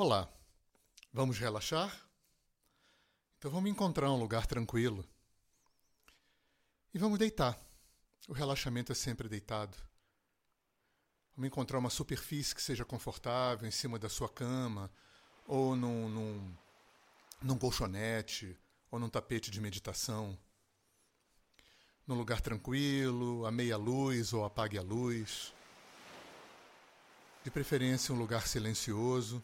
Olá, vamos relaxar? Então vamos encontrar um lugar tranquilo e vamos deitar. O relaxamento é sempre deitado. Vamos encontrar uma superfície que seja confortável em cima da sua cama ou num, num, num colchonete ou num tapete de meditação. Num lugar tranquilo, a meia luz ou apague a luz. De preferência, um lugar silencioso.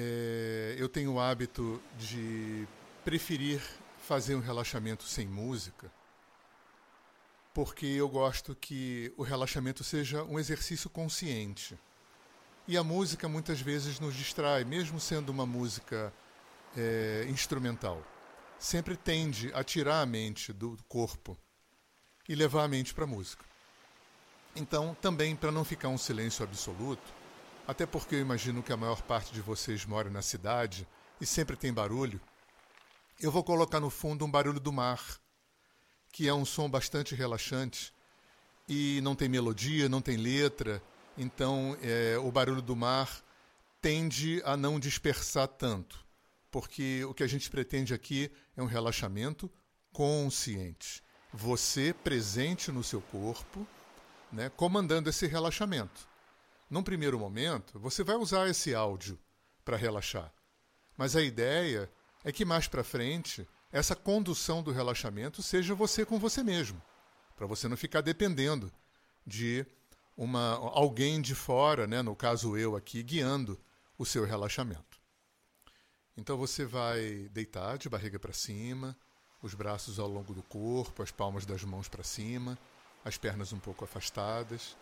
É, eu tenho o hábito de preferir fazer um relaxamento sem música, porque eu gosto que o relaxamento seja um exercício consciente. E a música muitas vezes nos distrai, mesmo sendo uma música é, instrumental. Sempre tende a tirar a mente do corpo e levar a mente para a música. Então, também para não ficar um silêncio absoluto, até porque eu imagino que a maior parte de vocês mora na cidade e sempre tem barulho. Eu vou colocar no fundo um barulho do mar, que é um som bastante relaxante e não tem melodia, não tem letra, então é, o barulho do mar tende a não dispersar tanto, porque o que a gente pretende aqui é um relaxamento consciente. Você presente no seu corpo, né, comandando esse relaxamento. Num primeiro momento, você vai usar esse áudio para relaxar. Mas a ideia é que mais para frente, essa condução do relaxamento seja você com você mesmo, para você não ficar dependendo de uma alguém de fora, né, no caso eu aqui, guiando o seu relaxamento. Então você vai deitar de barriga para cima, os braços ao longo do corpo, as palmas das mãos para cima, as pernas um pouco afastadas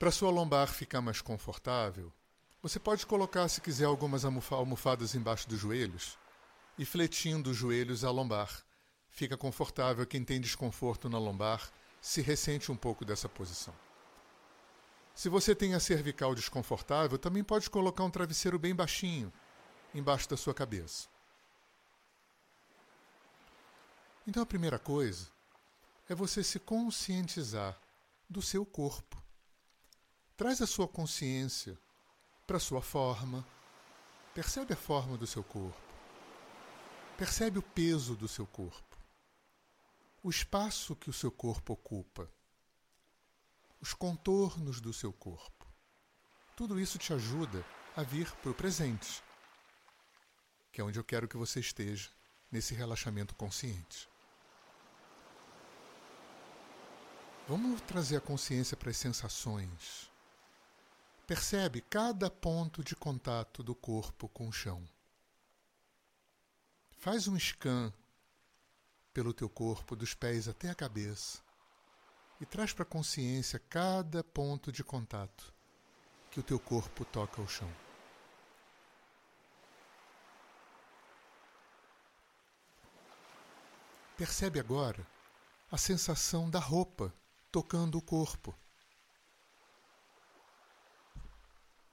para sua lombar ficar mais confortável, você pode colocar, se quiser, algumas almofadas embaixo dos joelhos e fletindo os joelhos à lombar. Fica confortável. Quem tem desconforto na lombar se ressente um pouco dessa posição. Se você tem a cervical desconfortável, também pode colocar um travesseiro bem baixinho embaixo da sua cabeça. Então a primeira coisa é você se conscientizar do seu corpo. Traz a sua consciência para a sua forma. Percebe a forma do seu corpo. Percebe o peso do seu corpo. O espaço que o seu corpo ocupa. Os contornos do seu corpo. Tudo isso te ajuda a vir para o presente, que é onde eu quero que você esteja nesse relaxamento consciente. Vamos trazer a consciência para as sensações Percebe cada ponto de contato do corpo com o chão. Faz um scan pelo teu corpo, dos pés até a cabeça, e traz para a consciência cada ponto de contato que o teu corpo toca ao chão. Percebe agora a sensação da roupa tocando o corpo.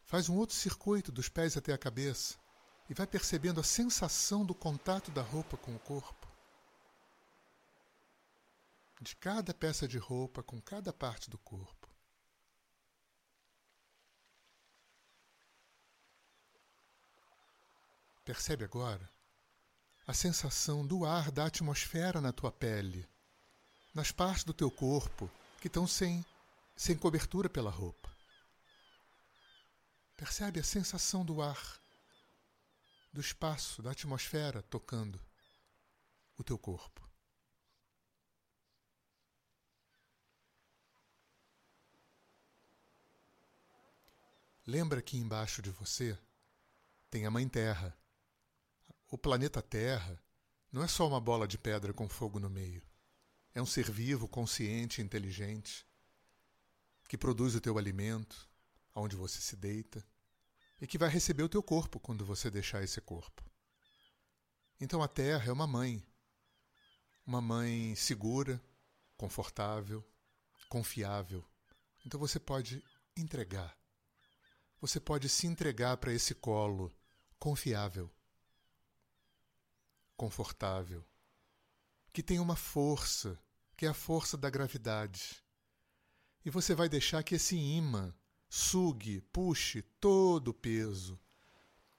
Faz um outro circuito dos pés até a cabeça e vai percebendo a sensação do contato da roupa com o corpo. De cada peça de roupa com cada parte do corpo. Percebe agora a sensação do ar da atmosfera na tua pele, nas partes do teu corpo que estão sem, sem cobertura pela roupa. Percebe a sensação do ar, do espaço, da atmosfera tocando o teu corpo. Lembra que embaixo de você tem a Mãe Terra. O planeta Terra não é só uma bola de pedra com fogo no meio. É um ser vivo, consciente, inteligente, que produz o teu alimento, aonde você se deita, e que vai receber o teu corpo quando você deixar esse corpo. Então a Terra é uma mãe, uma mãe segura, confortável, confiável. Então você pode entregar. Você pode se entregar para esse colo confiável, confortável, que tem uma força, que é a força da gravidade. E você vai deixar que esse imã Sugue, puxe todo o peso,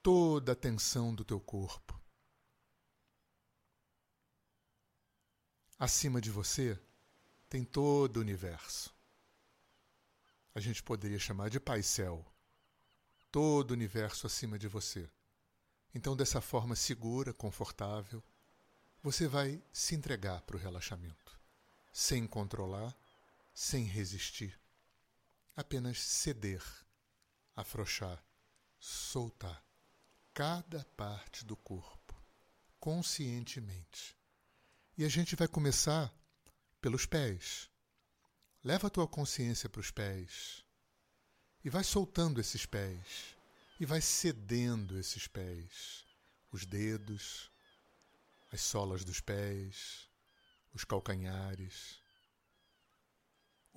toda a tensão do teu corpo. Acima de você tem todo o universo. A gente poderia chamar de Pai Céu. Todo o universo acima de você. Então, dessa forma segura, confortável, você vai se entregar para o relaxamento, sem controlar, sem resistir. Apenas ceder, afrouxar, soltar cada parte do corpo, conscientemente. E a gente vai começar pelos pés. Leva a tua consciência para os pés e vai soltando esses pés e vai cedendo esses pés, os dedos, as solas dos pés, os calcanhares,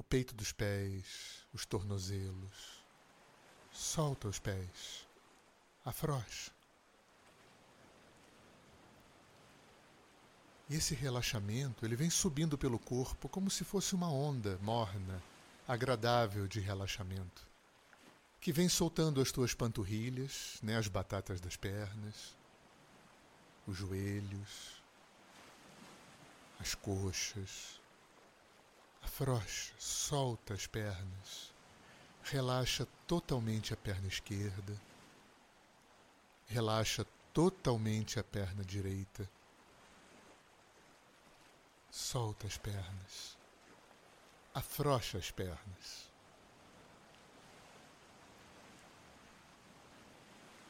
o peito dos pés, os tornozelos. Solta os pés, afrouxa. E esse relaxamento, ele vem subindo pelo corpo como se fosse uma onda morna, agradável de relaxamento, que vem soltando as tuas panturrilhas, né, as batatas das pernas, os joelhos, as coxas. Afrouxa, solta as pernas. Relaxa totalmente a perna esquerda. Relaxa totalmente a perna direita. Solta as pernas. Afrouxa as pernas.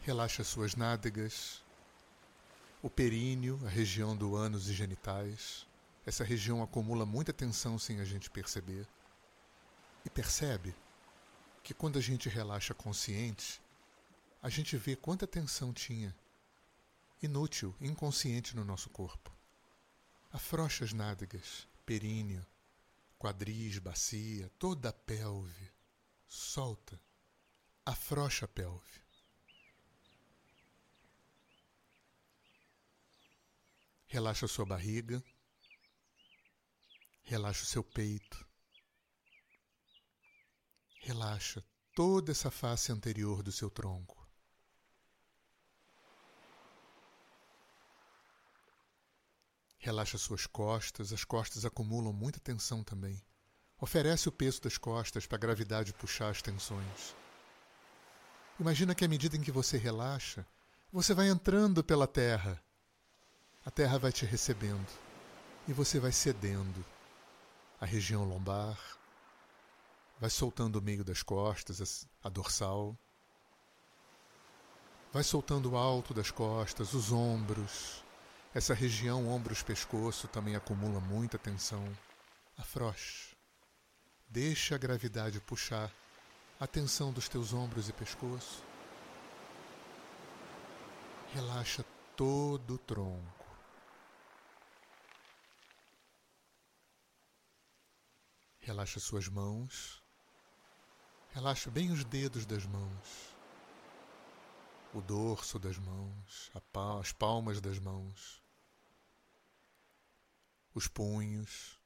Relaxa suas nádegas, o períneo, a região do ânus e genitais. Essa região acumula muita tensão sem a gente perceber. E percebe que quando a gente relaxa consciente, a gente vê quanta tensão tinha, inútil, inconsciente no nosso corpo. Afrouxa as nádegas, períneo, quadris, bacia, toda a pelve. Solta. Afrouxa a pelve. Relaxa sua barriga. Relaxa o seu peito. Relaxa toda essa face anterior do seu tronco. Relaxa suas costas, as costas acumulam muita tensão também. Oferece o peso das costas para a gravidade puxar as tensões. Imagina que à medida em que você relaxa, você vai entrando pela terra a terra vai te recebendo e você vai cedendo a região lombar, vai soltando o meio das costas, a dorsal, vai soltando o alto das costas, os ombros. Essa região, ombros, pescoço, também acumula muita tensão. Afrouxe. Deixa a gravidade puxar a tensão dos teus ombros e pescoço. Relaxa todo o tronco. Relaxa suas mãos. Relaxa bem os dedos das mãos. O dorso das mãos, as palmas das mãos. Os punhos.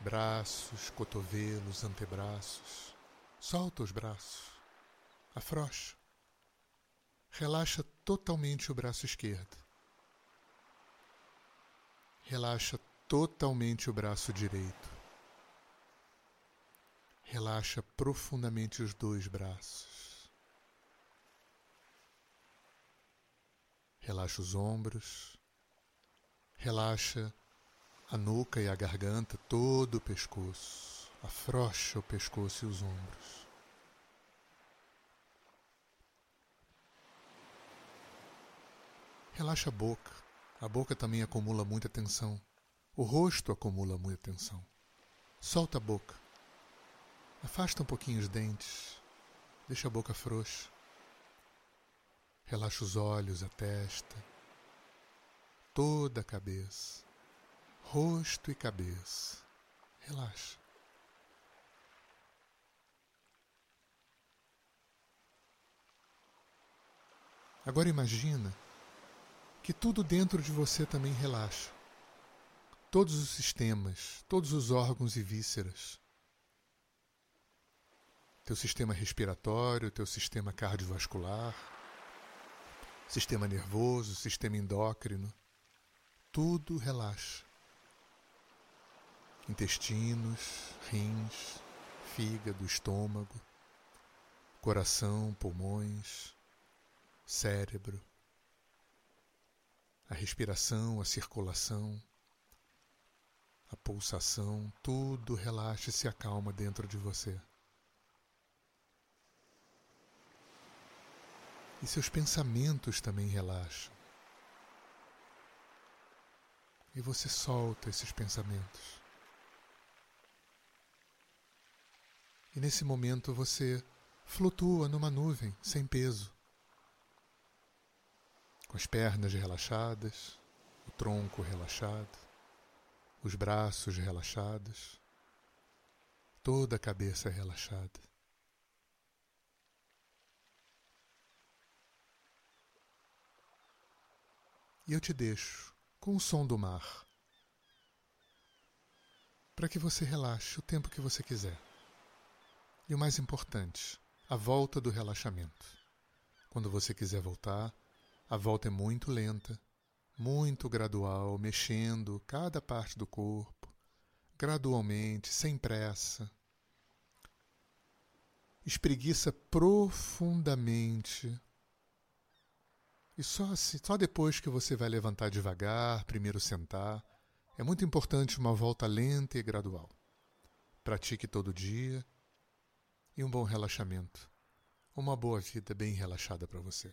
Braços, cotovelos, antebraços. Solta os braços. Afrouxa. Relaxa totalmente o braço esquerdo. Relaxa totalmente o braço direito. Relaxa profundamente os dois braços. Relaxa os ombros. Relaxa a nuca e a garganta, todo o pescoço. Afrouxa o pescoço e os ombros. Relaxa a boca. A boca também acumula muita tensão. O rosto acumula muita tensão. Solta a boca. Afasta um pouquinho os dentes. Deixa a boca frouxa. Relaxa os olhos, a testa. Toda a cabeça. Rosto e cabeça. Relaxa. Agora imagina que tudo dentro de você também relaxa todos os sistemas, todos os órgãos e vísceras. teu sistema respiratório, teu sistema cardiovascular, sistema nervoso, sistema endócrino, tudo relaxa. Intestinos, rins, fígado, estômago, coração, pulmões, cérebro, a respiração, a circulação, a pulsação, tudo relaxa e se acalma dentro de você. E seus pensamentos também relaxam. E você solta esses pensamentos. E nesse momento você flutua numa nuvem sem peso, com as pernas relaxadas, o tronco relaxado, os braços relaxados, toda a cabeça relaxada. E eu te deixo com o som do mar, para que você relaxe o tempo que você quiser. E o mais importante, a volta do relaxamento. Quando você quiser voltar, a volta é muito lenta, muito gradual, mexendo cada parte do corpo, gradualmente, sem pressa. Espreguiça profundamente. E só, só depois que você vai levantar devagar, primeiro sentar. É muito importante uma volta lenta e gradual. Pratique todo dia e um bom relaxamento. Uma boa vida bem relaxada para você.